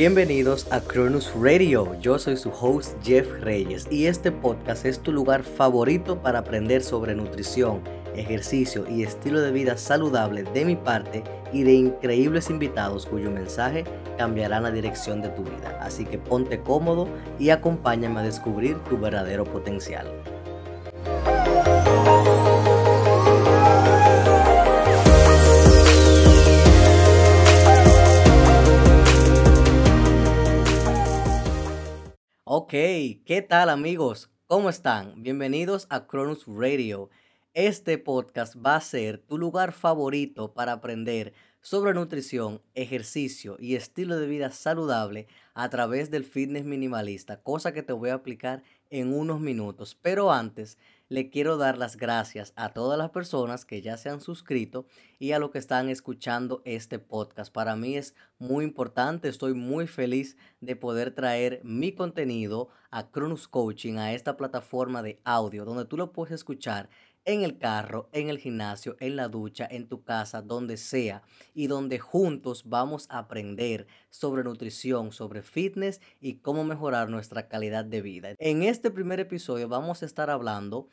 Bienvenidos a Cronus Radio, yo soy su host Jeff Reyes y este podcast es tu lugar favorito para aprender sobre nutrición, ejercicio y estilo de vida saludable de mi parte y de increíbles invitados cuyo mensaje cambiará la dirección de tu vida. Así que ponte cómodo y acompáñame a descubrir tu verdadero potencial. Ok, ¿qué tal amigos? ¿Cómo están? Bienvenidos a Cronus Radio. Este podcast va a ser tu lugar favorito para aprender sobre nutrición, ejercicio y estilo de vida saludable a través del fitness minimalista, cosa que te voy a aplicar en unos minutos. Pero antes, le quiero dar las gracias a todas las personas que ya se han suscrito y a los que están escuchando este podcast. Para mí es muy importante, estoy muy feliz de poder traer mi contenido a Cronus Coaching, a esta plataforma de audio, donde tú lo puedes escuchar en el carro, en el gimnasio, en la ducha, en tu casa, donde sea, y donde juntos vamos a aprender sobre nutrición, sobre fitness y cómo mejorar nuestra calidad de vida. En este primer episodio vamos a estar hablando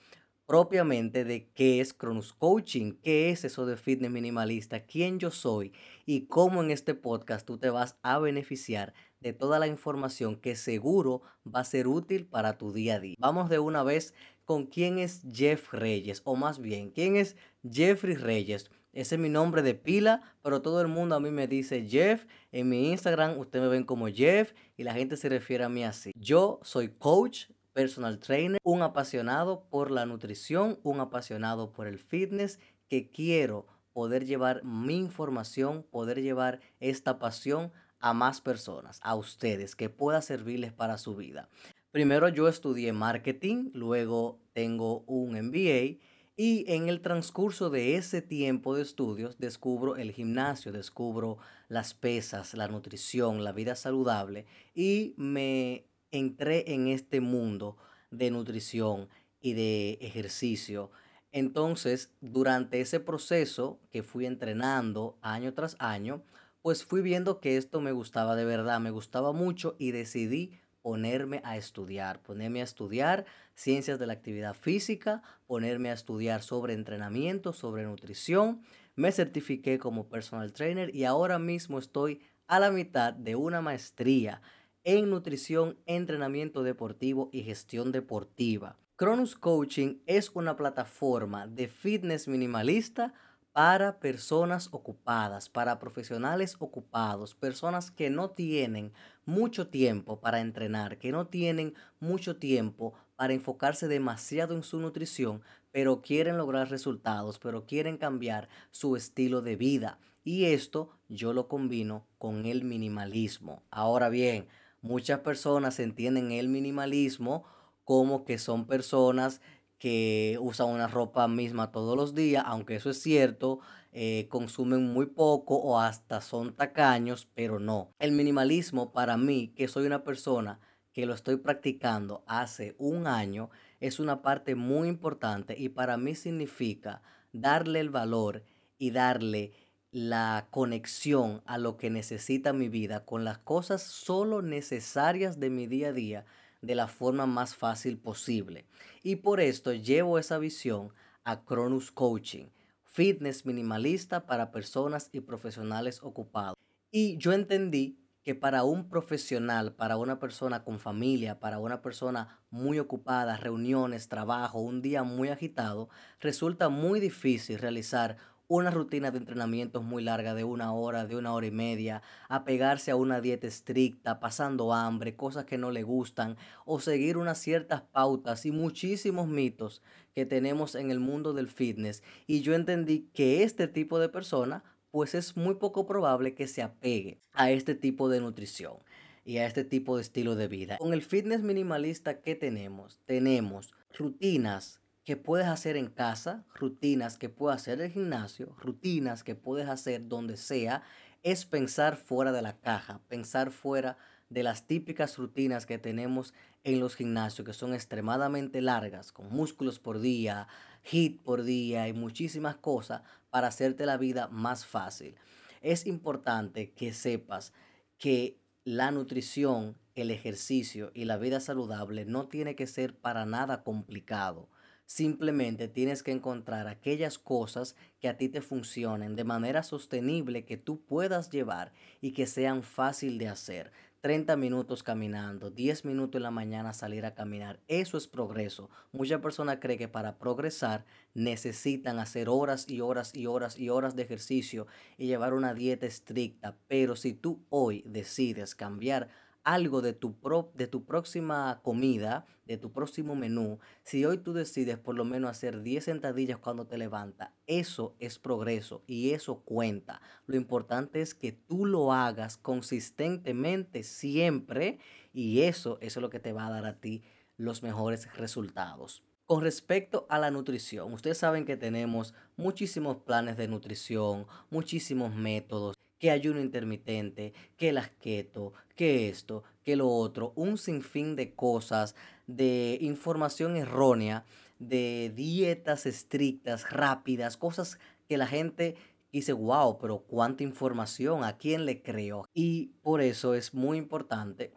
propiamente de qué es Cronus Coaching, qué es eso de fitness minimalista, quién yo soy y cómo en este podcast tú te vas a beneficiar de toda la información que seguro va a ser útil para tu día a día. Vamos de una vez con quién es Jeff Reyes, o más bien, quién es Jeffrey Reyes. Ese es mi nombre de pila, pero todo el mundo a mí me dice Jeff. En mi Instagram ustedes me ven como Jeff y la gente se refiere a mí así. Yo soy coach, personal trainer, un apasionado por la nutrición, un apasionado por el fitness, que quiero poder llevar mi información, poder llevar esta pasión a más personas, a ustedes, que pueda servirles para su vida. Primero yo estudié marketing, luego tengo un MBA y en el transcurso de ese tiempo de estudios descubro el gimnasio, descubro las pesas, la nutrición, la vida saludable y me entré en este mundo de nutrición y de ejercicio. Entonces, durante ese proceso que fui entrenando año tras año, pues fui viendo que esto me gustaba de verdad, me gustaba mucho y decidí ponerme a estudiar, ponerme a estudiar ciencias de la actividad física, ponerme a estudiar sobre entrenamiento, sobre nutrición. Me certifiqué como personal trainer y ahora mismo estoy a la mitad de una maestría en nutrición, entrenamiento deportivo y gestión deportiva. Cronus Coaching es una plataforma de fitness minimalista para personas ocupadas, para profesionales ocupados, personas que no tienen mucho tiempo para entrenar, que no tienen mucho tiempo para enfocarse demasiado en su nutrición, pero quieren lograr resultados, pero quieren cambiar su estilo de vida. Y esto yo lo combino con el minimalismo. Ahora bien, muchas personas entienden el minimalismo como que son personas que usan una ropa misma todos los días, aunque eso es cierto, eh, consumen muy poco o hasta son tacaños, pero no. El minimalismo para mí, que soy una persona que lo estoy practicando hace un año, es una parte muy importante y para mí significa darle el valor y darle la conexión a lo que necesita mi vida con las cosas solo necesarias de mi día a día de la forma más fácil posible. Y por esto llevo esa visión a Cronus Coaching, fitness minimalista para personas y profesionales ocupados. Y yo entendí que para un profesional, para una persona con familia, para una persona muy ocupada, reuniones, trabajo, un día muy agitado, resulta muy difícil realizar una rutina de entrenamientos muy larga de una hora, de una hora y media, apegarse a una dieta estricta, pasando hambre, cosas que no le gustan, o seguir unas ciertas pautas y muchísimos mitos que tenemos en el mundo del fitness. Y yo entendí que este tipo de persona, pues es muy poco probable que se apegue a este tipo de nutrición y a este tipo de estilo de vida. Con el fitness minimalista que tenemos, tenemos rutinas que puedes hacer en casa, rutinas que puedes hacer en el gimnasio, rutinas que puedes hacer donde sea, es pensar fuera de la caja, pensar fuera de las típicas rutinas que tenemos en los gimnasios, que son extremadamente largas, con músculos por día, hit por día y muchísimas cosas para hacerte la vida más fácil. Es importante que sepas que la nutrición, el ejercicio y la vida saludable no tiene que ser para nada complicado. Simplemente tienes que encontrar aquellas cosas que a ti te funcionen de manera sostenible que tú puedas llevar y que sean fácil de hacer. 30 minutos caminando, 10 minutos en la mañana salir a caminar. Eso es progreso. Muchas personas creen que para progresar necesitan hacer horas y horas y horas y horas de ejercicio y llevar una dieta estricta. Pero si tú hoy decides cambiar algo de tu, de tu próxima comida, de tu próximo menú, si hoy tú decides por lo menos hacer 10 sentadillas cuando te levantas, eso es progreso y eso cuenta. Lo importante es que tú lo hagas consistentemente siempre y eso, eso es lo que te va a dar a ti los mejores resultados. Con respecto a la nutrición, ustedes saben que tenemos muchísimos planes de nutrición, muchísimos métodos que ayuno intermitente, que las keto, que esto, que lo otro, un sinfín de cosas, de información errónea, de dietas estrictas, rápidas, cosas que la gente dice, wow, pero cuánta información, ¿a quién le creo? Y por eso es muy importante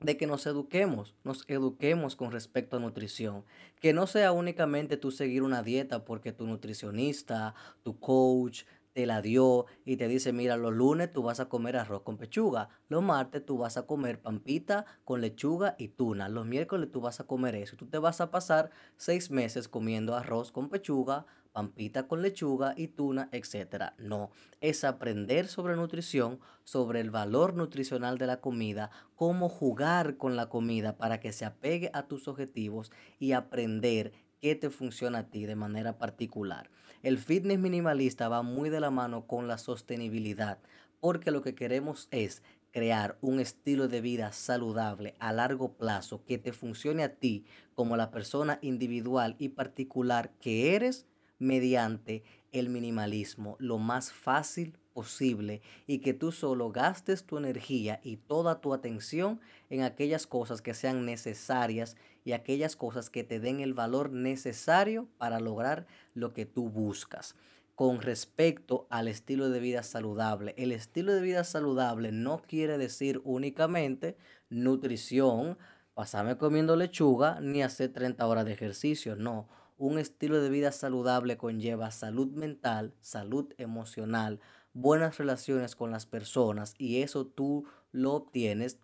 de que nos eduquemos, nos eduquemos con respecto a nutrición, que no sea únicamente tú seguir una dieta porque tu nutricionista, tu coach, te la dio y te dice, mira, los lunes tú vas a comer arroz con pechuga, los martes tú vas a comer pampita con lechuga y tuna, los miércoles tú vas a comer eso. Tú te vas a pasar seis meses comiendo arroz con pechuga, pampita con lechuga y tuna, etc. No, es aprender sobre nutrición, sobre el valor nutricional de la comida, cómo jugar con la comida para que se apegue a tus objetivos y aprender qué te funciona a ti de manera particular. El fitness minimalista va muy de la mano con la sostenibilidad, porque lo que queremos es crear un estilo de vida saludable a largo plazo que te funcione a ti como la persona individual y particular que eres mediante el minimalismo lo más fácil posible y que tú solo gastes tu energía y toda tu atención en aquellas cosas que sean necesarias y aquellas cosas que te den el valor necesario para lograr lo que tú buscas. Con respecto al estilo de vida saludable, el estilo de vida saludable no quiere decir únicamente nutrición, pasarme comiendo lechuga, ni hacer 30 horas de ejercicio, no. Un estilo de vida saludable conlleva salud mental, salud emocional, buenas relaciones con las personas y eso tú lo obtienes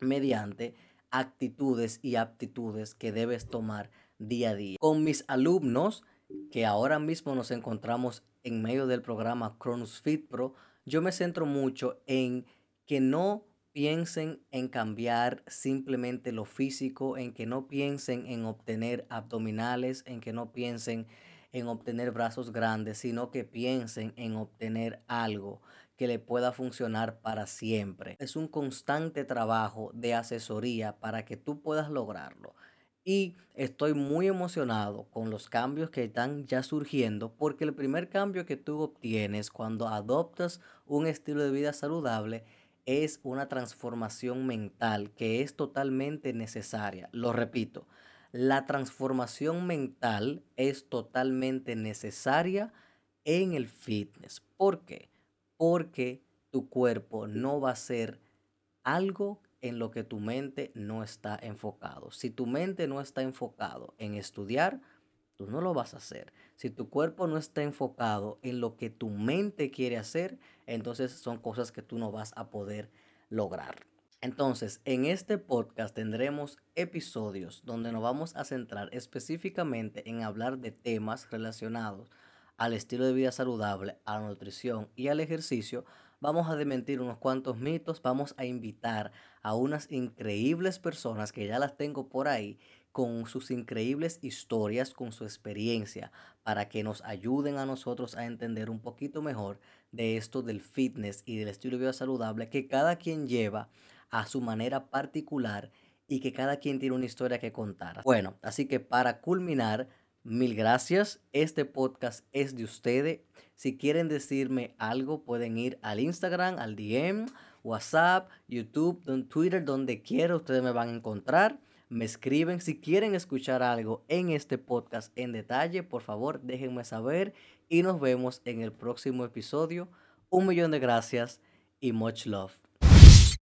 mediante actitudes y aptitudes que debes tomar día a día. Con mis alumnos, que ahora mismo nos encontramos en medio del programa Cronus Fit Pro, yo me centro mucho en que no piensen en cambiar simplemente lo físico, en que no piensen en obtener abdominales, en que no piensen en obtener brazos grandes, sino que piensen en obtener algo que le pueda funcionar para siempre. Es un constante trabajo de asesoría para que tú puedas lograrlo. Y estoy muy emocionado con los cambios que están ya surgiendo porque el primer cambio que tú obtienes cuando adoptas un estilo de vida saludable es una transformación mental que es totalmente necesaria. Lo repito, la transformación mental es totalmente necesaria en el fitness. ¿Por qué? Porque tu cuerpo no va a ser algo en lo que tu mente no está enfocado. Si tu mente no está enfocado en estudiar, tú no lo vas a hacer. Si tu cuerpo no está enfocado en lo que tu mente quiere hacer, entonces son cosas que tú no vas a poder lograr. Entonces, en este podcast tendremos episodios donde nos vamos a centrar específicamente en hablar de temas relacionados al estilo de vida saludable, a la nutrición y al ejercicio, vamos a desmentir unos cuantos mitos, vamos a invitar a unas increíbles personas que ya las tengo por ahí con sus increíbles historias, con su experiencia, para que nos ayuden a nosotros a entender un poquito mejor de esto del fitness y del estilo de vida saludable que cada quien lleva a su manera particular y que cada quien tiene una historia que contar. Bueno, así que para culminar, Mil gracias. Este podcast es de ustedes. Si quieren decirme algo, pueden ir al Instagram, al DM, WhatsApp, YouTube, Twitter, donde quiera, ustedes me van a encontrar. Me escriben. Si quieren escuchar algo en este podcast en detalle, por favor, déjenme saber y nos vemos en el próximo episodio. Un millón de gracias y much love.